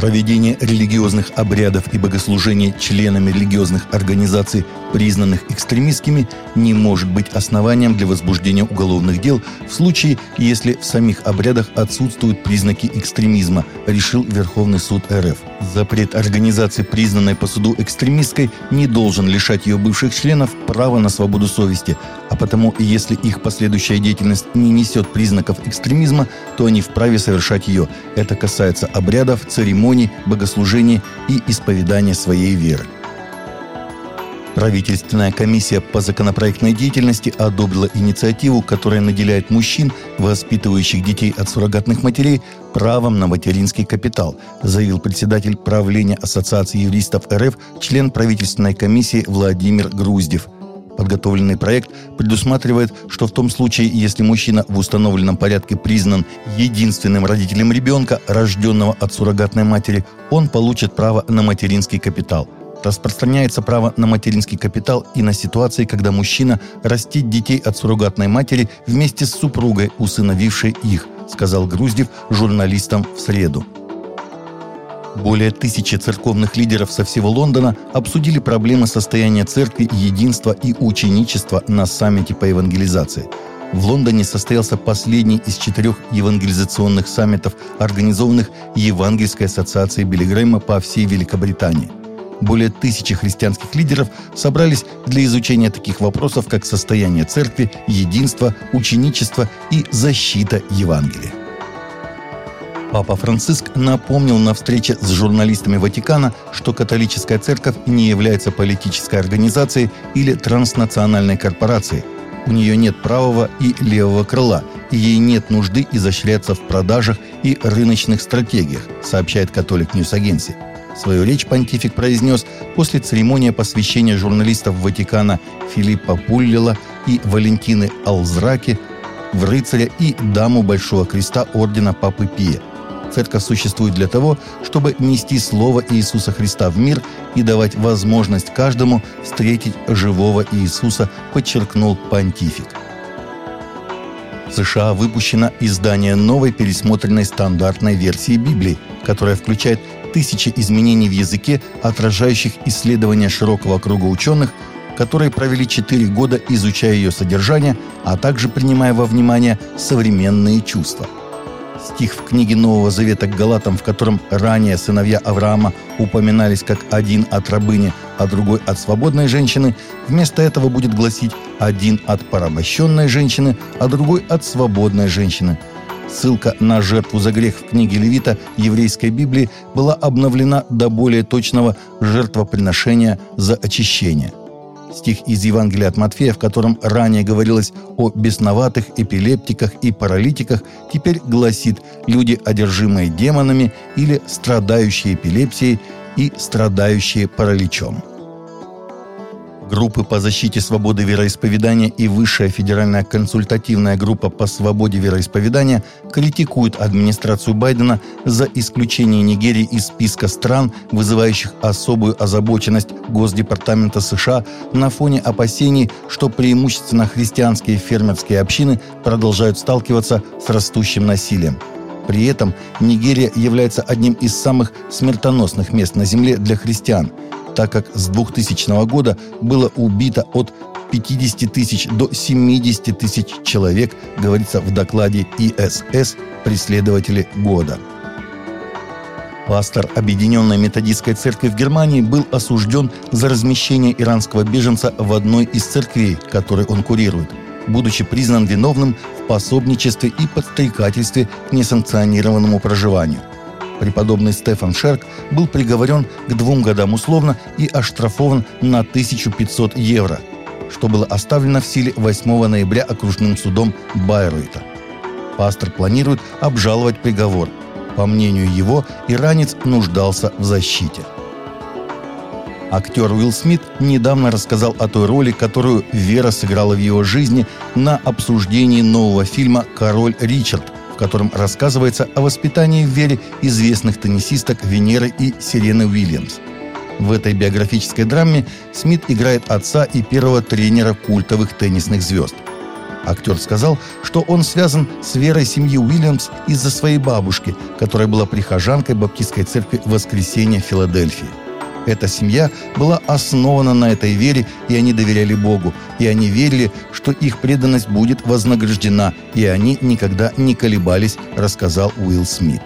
Проведение религиозных обрядов и богослужений членами религиозных организаций, признанных экстремистскими, не может быть основанием для возбуждения уголовных дел в случае, если в самих обрядах отсутствуют признаки экстремизма, решил Верховный суд РФ. Запрет организации, признанной по суду экстремистской, не должен лишать ее бывших членов права на свободу совести, а потому, если их последующая деятельность не несет признаков экстремизма, то они вправе совершать ее. Это касается обрядов, церемоний, богослужений и исповедания своей веры. Правительственная комиссия по законопроектной деятельности одобрила инициативу, которая наделяет мужчин, воспитывающих детей от суррогатных матерей, правом на материнский капитал, заявил председатель правления Ассоциации юристов РФ, член правительственной комиссии Владимир Груздев – Подготовленный проект предусматривает, что в том случае, если мужчина в установленном порядке признан единственным родителем ребенка, рожденного от суррогатной матери, он получит право на материнский капитал. Распространяется право на материнский капитал и на ситуации, когда мужчина растит детей от суррогатной матери вместе с супругой, усыновившей их, сказал Груздев журналистам в среду. Более тысячи церковных лидеров со всего Лондона обсудили проблемы состояния церкви, единства и ученичества на саммите по евангелизации. В Лондоне состоялся последний из четырех евангелизационных саммитов, организованных Евангельской ассоциацией Билли Грэма по всей Великобритании. Более тысячи христианских лидеров собрались для изучения таких вопросов, как состояние церкви, единство, ученичество и защита Евангелия. Папа Франциск напомнил на встрече с журналистами Ватикана, что католическая церковь не является политической организацией или транснациональной корпорацией. У нее нет правого и левого крыла, и ей нет нужды изощряться в продажах и рыночных стратегиях, сообщает Catholic News Agency. Свою речь понтифик произнес после церемонии посвящения журналистов Ватикана Филипа Пуллеллы и Валентины Алазраки в рыцаря и даму Большого Креста Ордена Папы Пия – Церковь существует для того, чтобы нести Слово Иисуса Христа в мир и давать возможность каждому встретить живого Иисуса, подчеркнул понтифик. В США выпущено издание новой пересмотренной стандартной версии Библии, которая включает тысячи изменений в языке, отражающих исследования широкого круга ученых, которые провели 4 года, изучая ее содержание, а также принимая во внимание современные чувства – стих в книге Нового Завета к Галатам, в котором ранее сыновья Авраама упоминались как один от рабыни, а другой от свободной женщины, вместо этого будет гласить один от порабощенной женщины, а другой от свободной женщины. Ссылка на жертву за грех в книге Левита еврейской Библии была обновлена до более точного жертвоприношения за очищение – Стих из Евангелия от Матфея, в котором ранее говорилось о бесноватых, эпилептиках и паралитиках, теперь гласит «люди, одержимые демонами» или «страдающие эпилепсией» и «страдающие параличом». Группы по защите свободы вероисповедания и Высшая федеральная консультативная группа по свободе вероисповедания критикуют администрацию Байдена за исключение Нигерии из списка стран, вызывающих особую озабоченность Госдепартамента США на фоне опасений, что преимущественно христианские фермерские общины продолжают сталкиваться с растущим насилием. При этом Нигерия является одним из самых смертоносных мест на Земле для христиан – так как с 2000 года было убито от 50 тысяч до 70 тысяч человек, говорится в докладе ИСС «Преследователи года». Пастор Объединенной Методистской Церкви в Германии был осужден за размещение иранского беженца в одной из церквей, которые он курирует, будучи признан виновным в пособничестве и подстрекательстве к несанкционированному проживанию – Преподобный Стефан Шерк был приговорен к двум годам условно и оштрафован на 1500 евро, что было оставлено в силе 8 ноября окружным судом Байройта. Пастор планирует обжаловать приговор. По мнению его, иранец нуждался в защите. Актер Уилл Смит недавно рассказал о той роли, которую Вера сыграла в его жизни на обсуждении нового фильма «Король Ричард», в котором рассказывается о воспитании в вере известных теннисисток Венеры и Сирены Уильямс. В этой биографической драме Смит играет отца и первого тренера культовых теннисных звезд. Актер сказал, что он связан с верой семьи Уильямс из-за своей бабушки, которая была прихожанкой Баптистской церкви Воскресения Филадельфии. Эта семья была основана на этой вере, и они доверяли Богу, и они верили, что их преданность будет вознаграждена, и они никогда не колебались, рассказал Уилл Смит.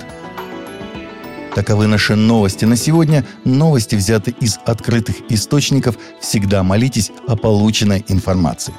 Таковы наши новости на сегодня. Новости взяты из открытых источников. Всегда молитесь о полученной информации.